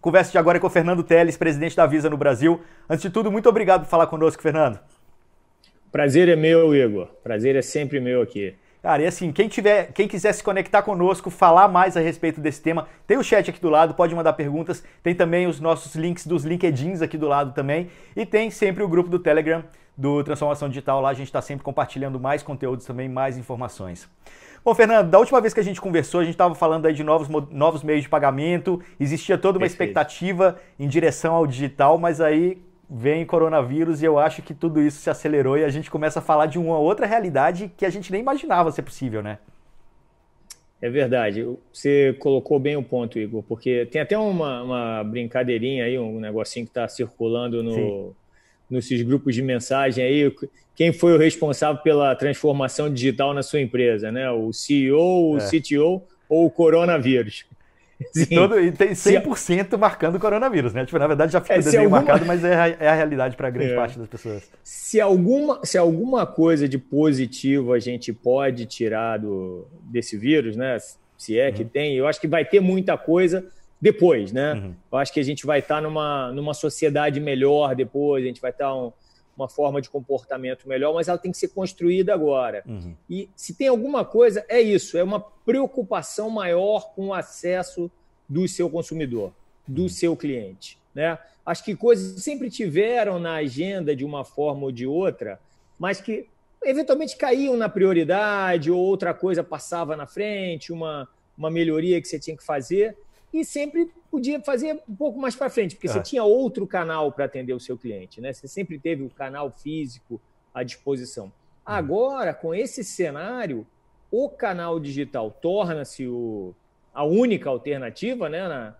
Conversa de agora é com o Fernando Teles, presidente da Visa no Brasil. Antes de tudo, muito obrigado por falar conosco, Fernando. Prazer é meu, Igor. Prazer é sempre meu aqui. Cara, e assim, quem tiver, quem quiser se conectar conosco, falar mais a respeito desse tema, tem o chat aqui do lado, pode mandar perguntas, tem também os nossos links dos LinkedIns aqui do lado também, e tem sempre o grupo do Telegram do Transformação Digital, lá a gente está sempre compartilhando mais conteúdos também, mais informações. Bom, Fernando, da última vez que a gente conversou, a gente estava falando aí de novos, novos meios de pagamento, existia toda uma Perfeito. expectativa em direção ao digital, mas aí vem coronavírus e eu acho que tudo isso se acelerou e a gente começa a falar de uma outra realidade que a gente nem imaginava ser possível, né? É verdade. Você colocou bem o ponto, Igor, porque tem até uma, uma brincadeirinha aí, um negocinho que está circulando no, nesses grupos de mensagem aí, quem foi o responsável pela transformação digital na sua empresa, né? O CEO, o é. CTO ou o coronavírus? E, todo, e tem 100% se... marcando o coronavírus, né? Tipo, na verdade já fica é, desenho alguma... marcado, mas é a, é a realidade para a grande é. parte das pessoas. Se alguma, se alguma coisa de positivo a gente pode tirar do, desse vírus, né? Se é que uhum. tem, eu acho que vai ter muita coisa depois, né? Uhum. Eu acho que a gente vai estar numa, numa sociedade melhor depois, a gente vai estar um, uma forma de comportamento melhor, mas ela tem que ser construída agora. Uhum. E se tem alguma coisa, é isso, é uma preocupação maior com o acesso do seu consumidor, do uhum. seu cliente, né? Acho que coisas sempre tiveram na agenda de uma forma ou de outra, mas que eventualmente caíam na prioridade ou outra coisa passava na frente, uma, uma melhoria que você tinha que fazer e sempre podia fazer um pouco mais para frente, porque você é. tinha outro canal para atender o seu cliente, né? Você sempre teve o canal físico à disposição. Uhum. Agora, com esse cenário, o canal digital torna-se a única alternativa, né? Na,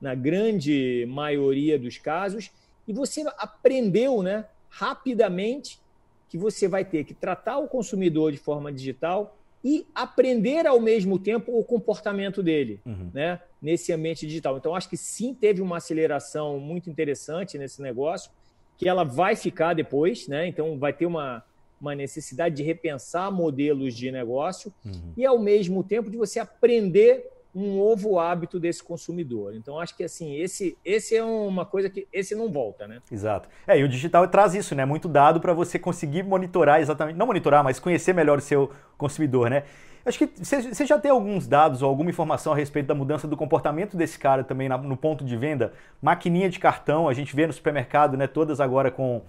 na grande maioria dos casos, e você aprendeu, né? Rapidamente que você vai ter que tratar o consumidor de forma digital e aprender ao mesmo tempo o comportamento dele, uhum. né? Nesse ambiente digital. Então, acho que sim teve uma aceleração muito interessante nesse negócio, que ela vai ficar depois, né? Então, vai ter uma, uma necessidade de repensar modelos de negócio uhum. e, ao mesmo tempo, de você aprender um novo hábito desse consumidor. Então, acho que assim, esse, esse é uma coisa que esse não volta, né? Exato. É, e o digital traz isso, né? Muito dado para você conseguir monitorar exatamente, não monitorar, mas conhecer melhor o seu consumidor, né? Acho que você já tem alguns dados ou alguma informação a respeito da mudança do comportamento desse cara também no ponto de venda? Maquininha de cartão, a gente vê no supermercado, né? Todas agora com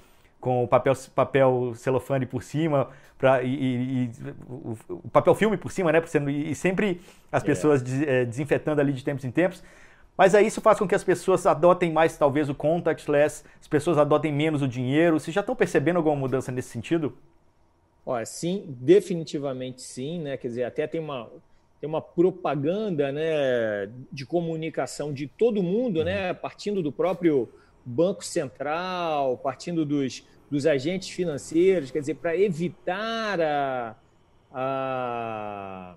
com o papel, papel celofane por cima pra, e, e, e o, o, papel filme por cima, né? E, e sempre as é. pessoas é. desinfetando ali de tempos em tempos. Mas aí isso faz com que as pessoas adotem mais, talvez, o contactless, as pessoas adotem menos o dinheiro. Vocês já estão percebendo alguma mudança nesse sentido? Olha, sim, definitivamente sim, né? Quer dizer, até tem uma, tem uma propaganda né, de comunicação de todo mundo, né? Uhum. Partindo do próprio Banco Central, partindo dos, dos agentes financeiros, quer dizer, para evitar a, a,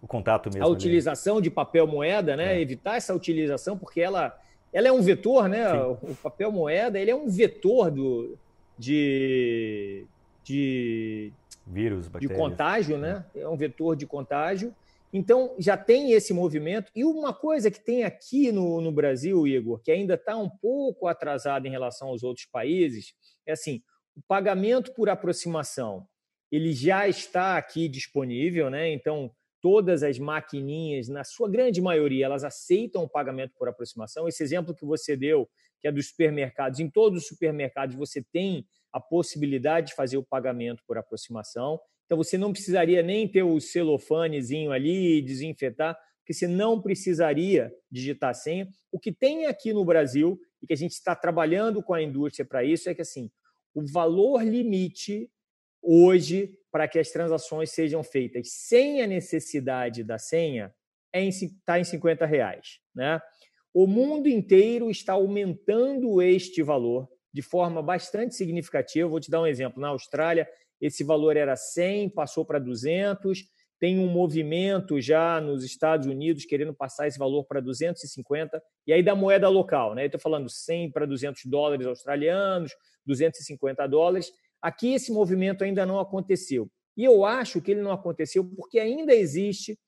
o contato mesmo. A utilização ali. de papel moeda, né? É. Evitar essa utilização, porque ela, ela é um vetor, né? Sim. O papel moeda ele é um vetor do, de, de vírus, bactérias. de contágio, né? É. é um vetor de contágio. Então, já tem esse movimento. E uma coisa que tem aqui no, no Brasil, Igor, que ainda está um pouco atrasado em relação aos outros países, é assim: o pagamento por aproximação ele já está aqui disponível, né? Então, todas as maquininhas, na sua grande maioria, elas aceitam o pagamento por aproximação. Esse exemplo que você deu, que é dos supermercados, em todos os supermercados você tem a possibilidade de fazer o pagamento por aproximação. Então, você não precisaria nem ter o celofanezinho ali e desinfetar, porque você não precisaria digitar senha. O que tem aqui no Brasil, e que a gente está trabalhando com a indústria para isso, é que assim, o valor limite hoje para que as transações sejam feitas sem a necessidade da senha está é em, tá em 50 reais. Né? O mundo inteiro está aumentando este valor de forma bastante significativa. Vou te dar um exemplo. Na Austrália, esse valor era 100, passou para 200. Tem um movimento já nos Estados Unidos querendo passar esse valor para 250, e aí da moeda local, né? Estou falando 100 para 200 dólares australianos, 250 dólares. Aqui esse movimento ainda não aconteceu. E eu acho que ele não aconteceu porque ainda existe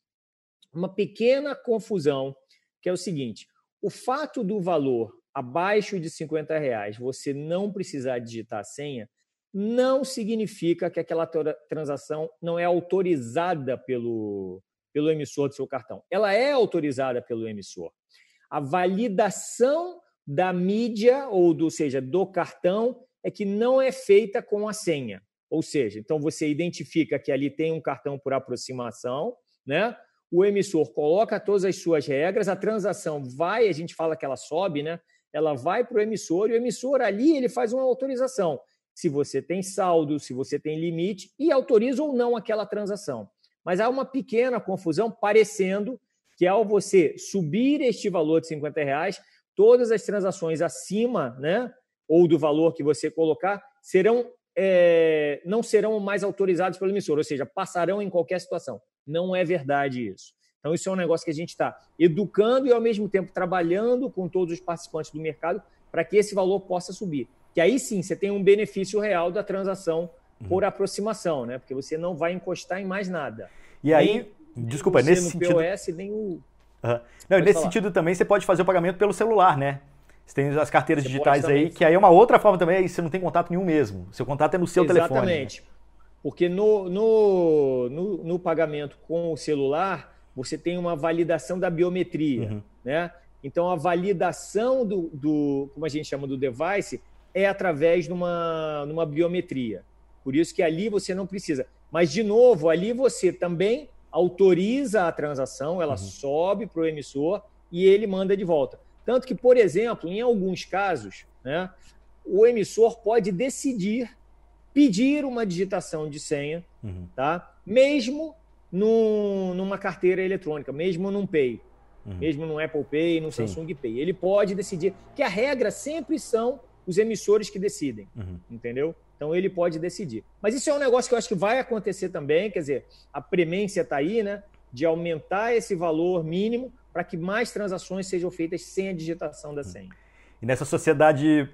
uma pequena confusão, que é o seguinte: o fato do valor abaixo de 50 reais você não precisar digitar a senha, não significa que aquela transação não é autorizada pelo, pelo emissor do seu cartão. Ela é autorizada pelo emissor. A validação da mídia, ou do, seja, do cartão, é que não é feita com a senha. Ou seja, então você identifica que ali tem um cartão por aproximação, né? O emissor coloca todas as suas regras, a transação vai, a gente fala que ela sobe, né? Ela vai para o emissor e o emissor ali ele faz uma autorização. Se você tem saldo, se você tem limite e autoriza ou não aquela transação. Mas há uma pequena confusão, parecendo que ao você subir este valor de 50 reais, todas as transações acima, né, ou do valor que você colocar, serão é, não serão mais autorizados pelo emissor, ou seja, passarão em qualquer situação. Não é verdade isso. Então, isso é um negócio que a gente está educando e, ao mesmo tempo, trabalhando com todos os participantes do mercado para que esse valor possa subir. Que aí sim você tem um benefício real da transação uhum. por aproximação, né? Porque você não vai encostar em mais nada. E aí, nem, desculpa, nem nesse sentido. POS, nem o. Uhum. Não, nesse falar. sentido também você pode fazer o pagamento pelo celular, né? Você tem as carteiras você digitais aí, que aí é uma outra forma também, aí você não tem contato nenhum mesmo. Seu contato é no seu Exatamente. telefone. Exatamente. Né? Porque no, no, no, no, pagamento com o celular, você tem uma validação da biometria. Uhum. Né? Então, a validação do, do, como a gente chama, do device, é através de uma, numa biometria. Por isso que ali você não precisa. Mas, de novo, ali você também autoriza a transação, ela uhum. sobe para o emissor e ele manda de volta. Tanto que, por exemplo, em alguns casos, né, o emissor pode decidir pedir uma digitação de senha, uhum. tá? mesmo num, numa carteira eletrônica, mesmo num Pay, uhum. mesmo no Apple Pay, no Sim. Samsung Pay. Ele pode decidir, que a regra sempre são os emissores que decidem, uhum. entendeu? Então ele pode decidir. Mas isso é um negócio que eu acho que vai acontecer também, quer dizer, a premência está aí, né? De aumentar esse valor mínimo para que mais transações sejam feitas sem a digitação da senha. E nessa sociedade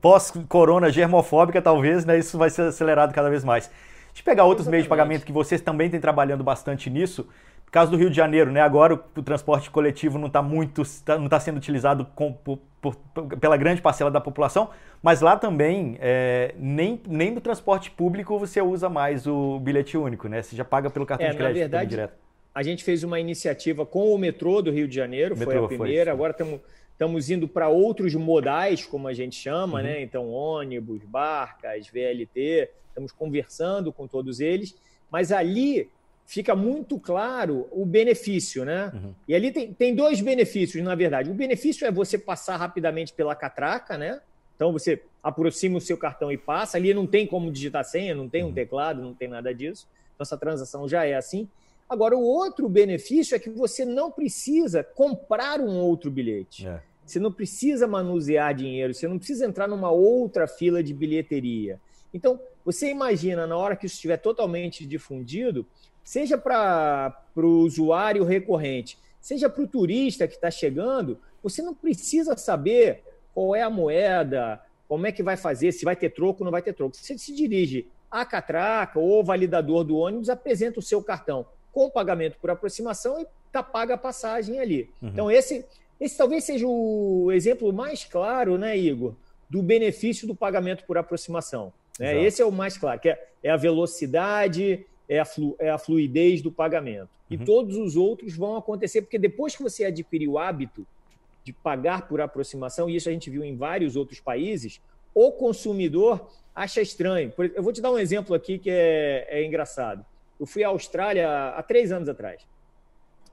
pós-corona germofóbica, talvez, né, isso vai ser acelerado cada vez mais. Deixa eu pegar outros Exatamente. meios de pagamento que vocês também têm trabalhando bastante nisso. No caso do Rio de Janeiro, né, agora o, o transporte coletivo não está muito, tá, não está sendo utilizado com, por, por, pela grande parcela da população, mas lá também é, nem, nem no transporte público você usa mais o bilhete único, né? Você já paga pelo cartão é, de crédito verdade, direto. A gente fez uma iniciativa com o metrô do Rio de Janeiro, foi a primeira. Foi Agora estamos estamos indo para outros modais, como a gente chama, né? uhum. né? Então, ônibus, barcas, VLT, estamos conversando com todos eles, mas ali fica muito claro o benefício, né? Uhum. E ali tem, tem dois benefícios, na verdade. O benefício é você passar rapidamente pela catraca, né? Então você aproxima o seu cartão e passa. Ali não tem como digitar senha, não tem um uhum. teclado, não tem nada disso. Então essa transação já é assim. Agora, o outro benefício é que você não precisa comprar um outro bilhete. É. Você não precisa manusear dinheiro, você não precisa entrar numa outra fila de bilheteria. Então, você imagina, na hora que isso estiver totalmente difundido, seja para o usuário recorrente, seja para o turista que está chegando, você não precisa saber qual é a moeda, como é que vai fazer, se vai ter troco ou não vai ter troco. Você se dirige à catraca ou validador do ônibus, apresenta o seu cartão com pagamento por aproximação e tá paga a passagem ali. Uhum. Então, esse, esse talvez seja o exemplo mais claro, né, Igor, do benefício do pagamento por aproximação. Né? Esse é o mais claro, que é, é a velocidade, é a, flu, é a fluidez do pagamento. Uhum. E todos os outros vão acontecer, porque depois que você adquirir o hábito de pagar por aproximação, e isso a gente viu em vários outros países, o consumidor acha estranho. Eu vou te dar um exemplo aqui que é, é engraçado. Eu fui à Austrália há três anos atrás,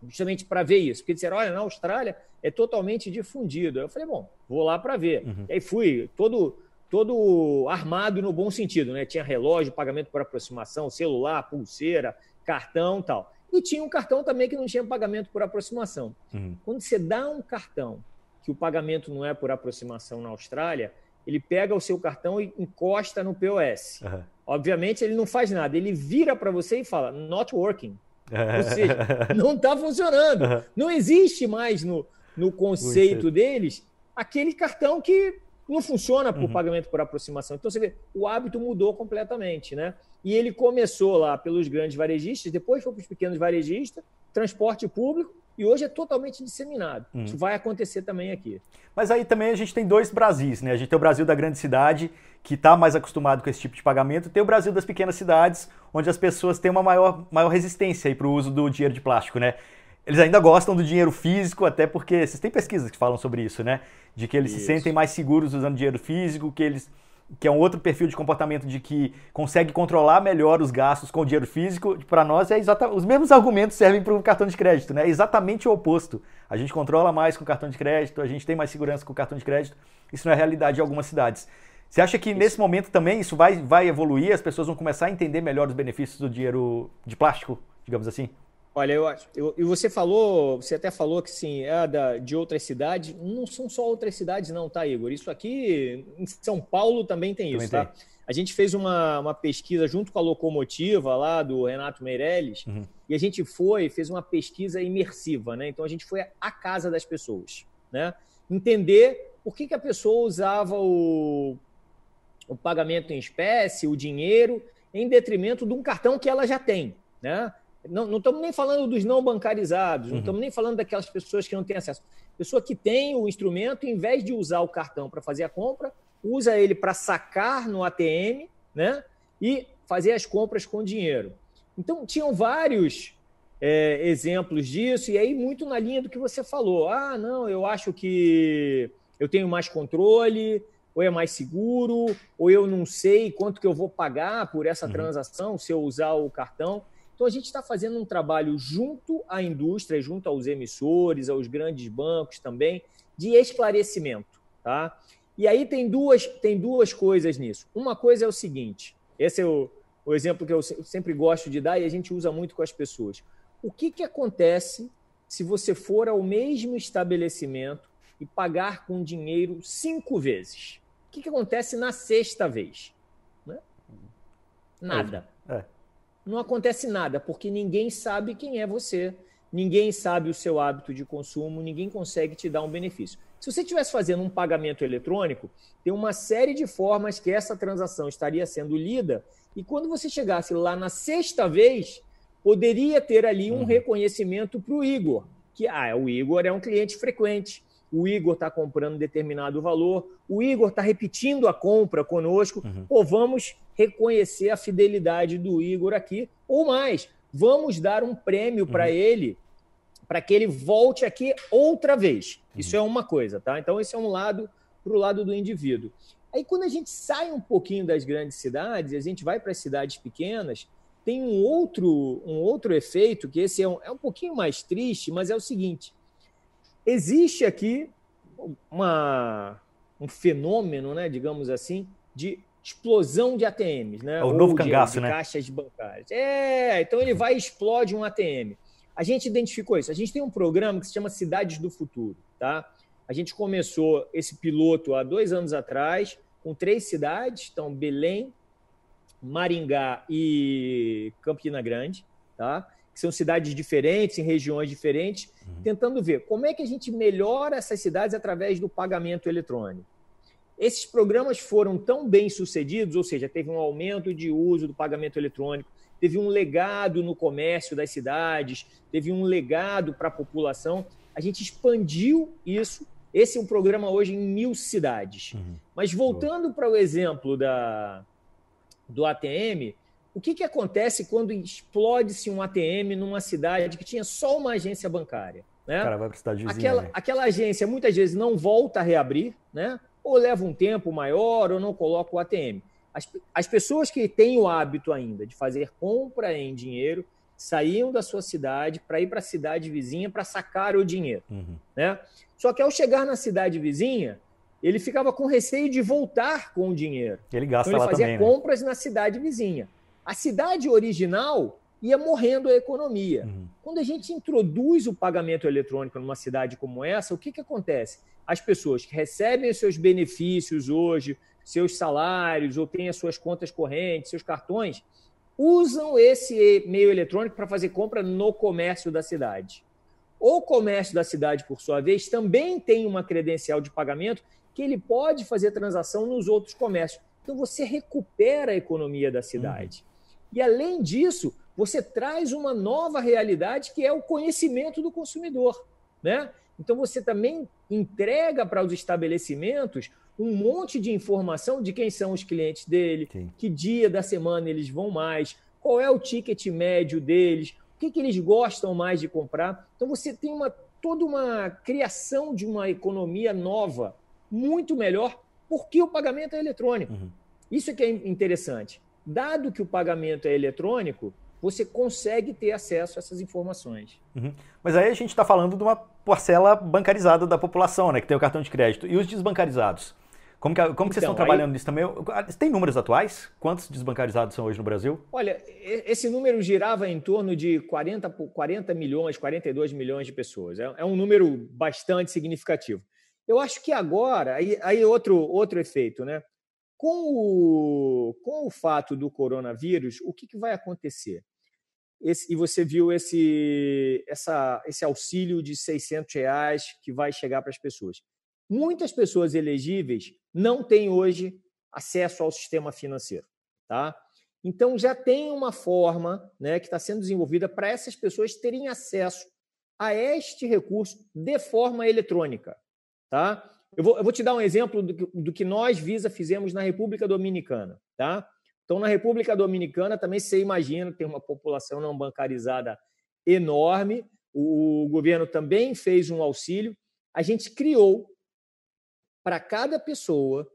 justamente para ver isso. Porque disseram, olha, na Austrália é totalmente difundido. Eu falei, bom, vou lá para ver. Uhum. E aí fui todo, todo armado no bom sentido, né? Tinha relógio, pagamento por aproximação, celular, pulseira, cartão tal. E tinha um cartão também que não tinha pagamento por aproximação. Uhum. Quando você dá um cartão que o pagamento não é por aproximação na Austrália, ele pega o seu cartão e encosta no POS. Uhum. Obviamente, ele não faz nada. Ele vira para você e fala, not working. Ou seja, não está funcionando. Não existe mais no, no conceito deles aquele cartão que não funciona por uhum. pagamento por aproximação. Então, você vê, o hábito mudou completamente, né? E ele começou lá pelos grandes varejistas, depois foi para os pequenos varejistas, transporte público, E hoje é totalmente disseminado. Hum. Isso vai acontecer também aqui. Mas aí também a gente tem dois Brasis, né? A gente tem o Brasil da grande cidade, que está mais acostumado com esse tipo de pagamento, e tem o Brasil das pequenas cidades, onde as pessoas têm uma maior, maior resistência para o uso do dinheiro de plástico, né? Eles ainda gostam do dinheiro físico, até porque vocês têm pesquisas que falam sobre isso, né? De que eles isso. se sentem mais seguros usando dinheiro físico, que eles que é um outro perfil de comportamento de que consegue controlar melhor os gastos com o dinheiro físico, para nós é exatamente os mesmos argumentos servem para o cartão de crédito, né? É exatamente o oposto. A gente controla mais com o cartão de crédito, a gente tem mais segurança com o cartão de crédito. Isso não é realidade em algumas cidades. Você acha que isso. nesse momento também isso vai, vai evoluir, as pessoas vão começar a entender melhor os benefícios do dinheiro de plástico, digamos assim? Olha, eu acho. E você falou, você até falou que sim, é da, de outras cidades. Não são só outras cidades, não, tá, Igor? Isso aqui em São Paulo também tem também isso, tá? tem. tá? A gente fez uma, uma pesquisa junto com a locomotiva lá do Renato Meirelles, uhum. e a gente foi, fez uma pesquisa imersiva, né? Então a gente foi à casa das pessoas, né? Entender por que, que a pessoa usava o, o pagamento em espécie, o dinheiro, em detrimento de um cartão que ela já tem, né? Não, não estamos nem falando dos não bancarizados, uhum. não estamos nem falando daquelas pessoas que não têm acesso. Pessoa que tem o instrumento, em vez de usar o cartão para fazer a compra, usa ele para sacar no ATM né? e fazer as compras com dinheiro. Então, tinham vários é, exemplos disso, e aí muito na linha do que você falou. Ah, não, eu acho que eu tenho mais controle, ou é mais seguro, ou eu não sei quanto que eu vou pagar por essa uhum. transação se eu usar o cartão. Então, a gente está fazendo um trabalho junto à indústria, junto aos emissores, aos grandes bancos também, de esclarecimento. Tá? E aí tem duas, tem duas coisas nisso. Uma coisa é o seguinte: esse é o, o exemplo que eu sempre gosto de dar e a gente usa muito com as pessoas. O que, que acontece se você for ao mesmo estabelecimento e pagar com dinheiro cinco vezes? O que, que acontece na sexta vez? Né? Nada. É. Não acontece nada, porque ninguém sabe quem é você, ninguém sabe o seu hábito de consumo, ninguém consegue te dar um benefício. Se você estivesse fazendo um pagamento eletrônico, tem uma série de formas que essa transação estaria sendo lida, e quando você chegasse lá na sexta vez, poderia ter ali um uhum. reconhecimento para o Igor, que ah, o Igor é um cliente frequente, o Igor está comprando determinado valor, o Igor está repetindo a compra conosco, uhum. ou vamos reconhecer a fidelidade do Igor aqui, ou mais, vamos dar um prêmio para uhum. ele, para que ele volte aqui outra vez. Uhum. Isso é uma coisa, tá? Então, esse é um lado para o lado do indivíduo. Aí, quando a gente sai um pouquinho das grandes cidades, a gente vai para as cidades pequenas, tem um outro, um outro efeito, que esse é um, é um pouquinho mais triste, mas é o seguinte: existe aqui uma, um fenômeno, né, digamos assim, de explosão de ATMs, né? É o Ou novo cangaço, de, de né? caixas bancárias. É, então ele vai e explode um ATM. A gente identificou isso. A gente tem um programa que se chama Cidades do Futuro, tá? A gente começou esse piloto há dois anos atrás, com três cidades, então Belém, Maringá e Campina Grande, tá? Que são cidades diferentes, em regiões diferentes, uhum. tentando ver como é que a gente melhora essas cidades através do pagamento eletrônico. Esses programas foram tão bem sucedidos, ou seja, teve um aumento de uso do pagamento eletrônico, teve um legado no comércio das cidades, teve um legado para a população. A gente expandiu isso. Esse é um programa hoje em mil cidades. Uhum. Mas voltando para o exemplo da, do ATM, o que, que acontece quando explode-se um ATM numa cidade que tinha só uma agência bancária? Né? Cara, vai para cidade vizinha, aquela, né? aquela agência muitas vezes não volta a reabrir, né? ou leva um tempo maior, ou não coloca o ATM. As, as pessoas que têm o hábito ainda de fazer compra em dinheiro saíam da sua cidade para ir para a cidade vizinha para sacar o dinheiro. Uhum. Né? Só que ao chegar na cidade vizinha, ele ficava com receio de voltar com o dinheiro. Ele gasta então, ele fazia também, né? compras né? na cidade vizinha. A cidade original ia morrendo a economia. Uhum. Quando a gente introduz o pagamento eletrônico numa cidade como essa, o que, que acontece? As pessoas que recebem os seus benefícios hoje, seus salários, ou têm as suas contas correntes, seus cartões, usam esse meio eletrônico para fazer compra no comércio da cidade. O comércio da cidade, por sua vez, também tem uma credencial de pagamento que ele pode fazer transação nos outros comércios. Então você recupera a economia da cidade. Uhum. E além disso, você traz uma nova realidade que é o conhecimento do consumidor. Né? Então você também entrega para os estabelecimentos um monte de informação de quem são os clientes dele, Sim. que dia da semana eles vão mais, qual é o ticket médio deles, o que, que eles gostam mais de comprar. Então você tem uma, toda uma criação de uma economia nova, muito melhor, porque o pagamento é eletrônico. Uhum. Isso é que é interessante. Dado que o pagamento é eletrônico, você consegue ter acesso a essas informações. Uhum. Mas aí a gente está falando de uma parcela bancarizada da população, né, que tem o cartão de crédito. E os desbancarizados? Como que, como então, que vocês estão trabalhando aí... nisso também? Tem números atuais? Quantos desbancarizados são hoje no Brasil? Olha, esse número girava em torno de 40, 40 milhões, 42 milhões de pessoas. É, é um número bastante significativo. Eu acho que agora, aí, aí outro, outro efeito, né? Com o, com o fato do coronavírus, o que, que vai acontecer? Esse, e você viu esse, essa, esse auxílio de 600 reais que vai chegar para as pessoas. Muitas pessoas elegíveis não têm hoje acesso ao sistema financeiro. Tá? Então, já tem uma forma né, que está sendo desenvolvida para essas pessoas terem acesso a este recurso de forma eletrônica. Tá? Eu, vou, eu vou te dar um exemplo do que, do que nós, Visa, fizemos na República Dominicana. Tá? Então, na República Dominicana, também você imagina, tem uma população não bancarizada enorme. O governo também fez um auxílio. A gente criou para cada pessoa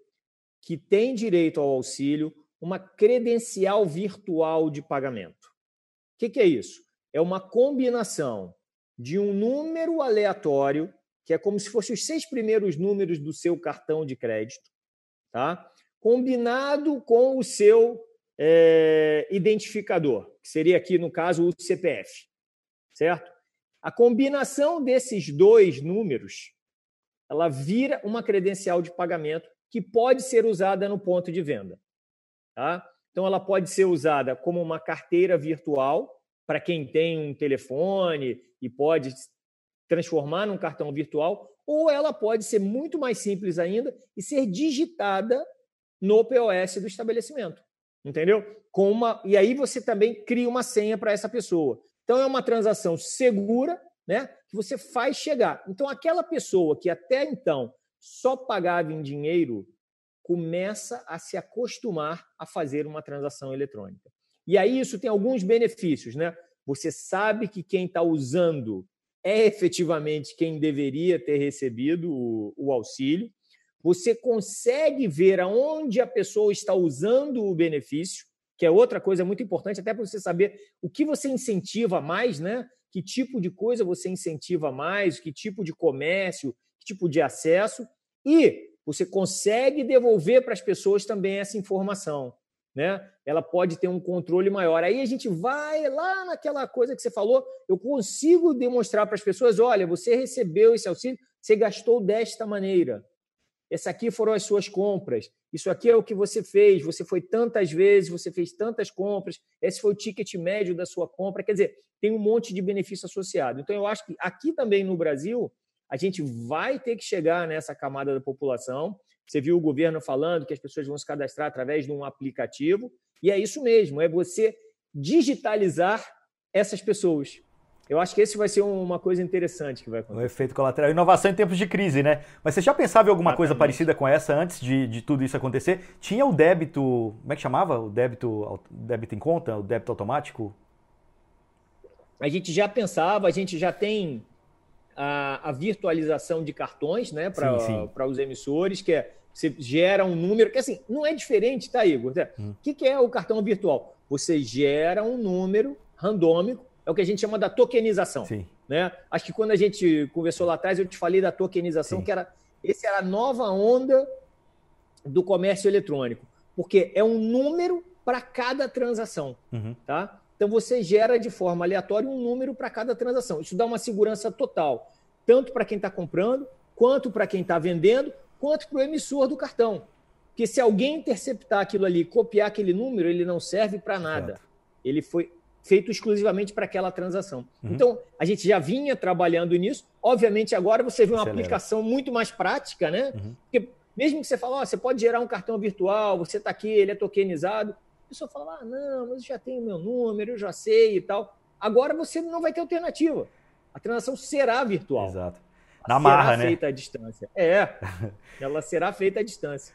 que tem direito ao auxílio uma credencial virtual de pagamento. O que, que é isso? É uma combinação de um número aleatório, que é como se fossem os seis primeiros números do seu cartão de crédito, tá? combinado com o seu é, identificador, que seria aqui, no caso, o CPF, certo? A combinação desses dois números ela vira uma credencial de pagamento que pode ser usada no ponto de venda. Tá? Então, ela pode ser usada como uma carteira virtual para quem tem um telefone e pode transformar num cartão virtual, ou ela pode ser muito mais simples ainda e ser digitada no POS do estabelecimento. Entendeu? Com uma, e aí você também cria uma senha para essa pessoa. Então é uma transação segura né, que você faz chegar. Então, aquela pessoa que até então só pagava em dinheiro começa a se acostumar a fazer uma transação eletrônica. E aí isso tem alguns benefícios, né? Você sabe que quem está usando é efetivamente quem deveria ter recebido o, o, auxílio. Você consegue ver aonde a pessoa está usando o benefício, que é outra coisa muito importante, até para você saber o que você incentiva mais, né? que tipo de coisa você incentiva mais, que tipo de comércio, que tipo de acesso, e você consegue devolver para as pessoas também essa informação. Né? Ela pode ter um controle maior. Aí a gente vai lá naquela coisa que você falou, eu consigo demonstrar para as pessoas: olha, você recebeu esse auxílio, você gastou desta maneira. Essa aqui foram as suas compras. Isso aqui é o que você fez. Você foi tantas vezes, você fez tantas compras. Esse foi o ticket médio da sua compra. Quer dizer, tem um monte de benefício associado. Então, eu acho que aqui também no Brasil, a gente vai ter que chegar nessa camada da população. Você viu o governo falando que as pessoas vão se cadastrar através de um aplicativo. E é isso mesmo: é você digitalizar essas pessoas. Eu acho que esse vai ser uma coisa interessante que vai acontecer. O efeito colateral. Inovação em tempos de crise, né? Mas você já pensava em alguma Exatamente. coisa parecida com essa antes de, de tudo isso acontecer? Tinha o débito. Como é que chamava? O débito, débito em conta? O débito automático? A gente já pensava, a gente já tem a, a virtualização de cartões né, para os emissores, que é você gera um número, que assim, não é diferente, tá, Igor? Hum. O que, que é o cartão virtual? Você gera um número randômico é o que a gente chama da tokenização. Sim. Né? Acho que quando a gente conversou lá atrás, eu te falei da tokenização, Sim. que era esse era a nova onda do comércio eletrônico, porque é um número para cada transação, uhum. tá? Então você gera de forma aleatória um número para cada transação. Isso dá uma segurança total, tanto para quem está comprando, quanto para quem está vendendo, quanto para o emissor do cartão. Porque se alguém interceptar aquilo ali, copiar aquele número, ele não serve para nada. Certo. Ele foi feito exclusivamente para aquela transação. Uhum. Então, a gente já vinha trabalhando nisso. Obviamente, agora você vê uma Acelera. aplicação muito mais prática, né? Uhum. Porque mesmo que você fale, oh, você pode gerar um cartão virtual, você está aqui, ele é tokenizado. A pessoa fala, ah, não, mas eu já tenho meu número, eu já sei e tal. Agora você não vai ter alternativa. A transação será virtual. Exato. Na marra, né? feita à distância. É, ela será feita à distância.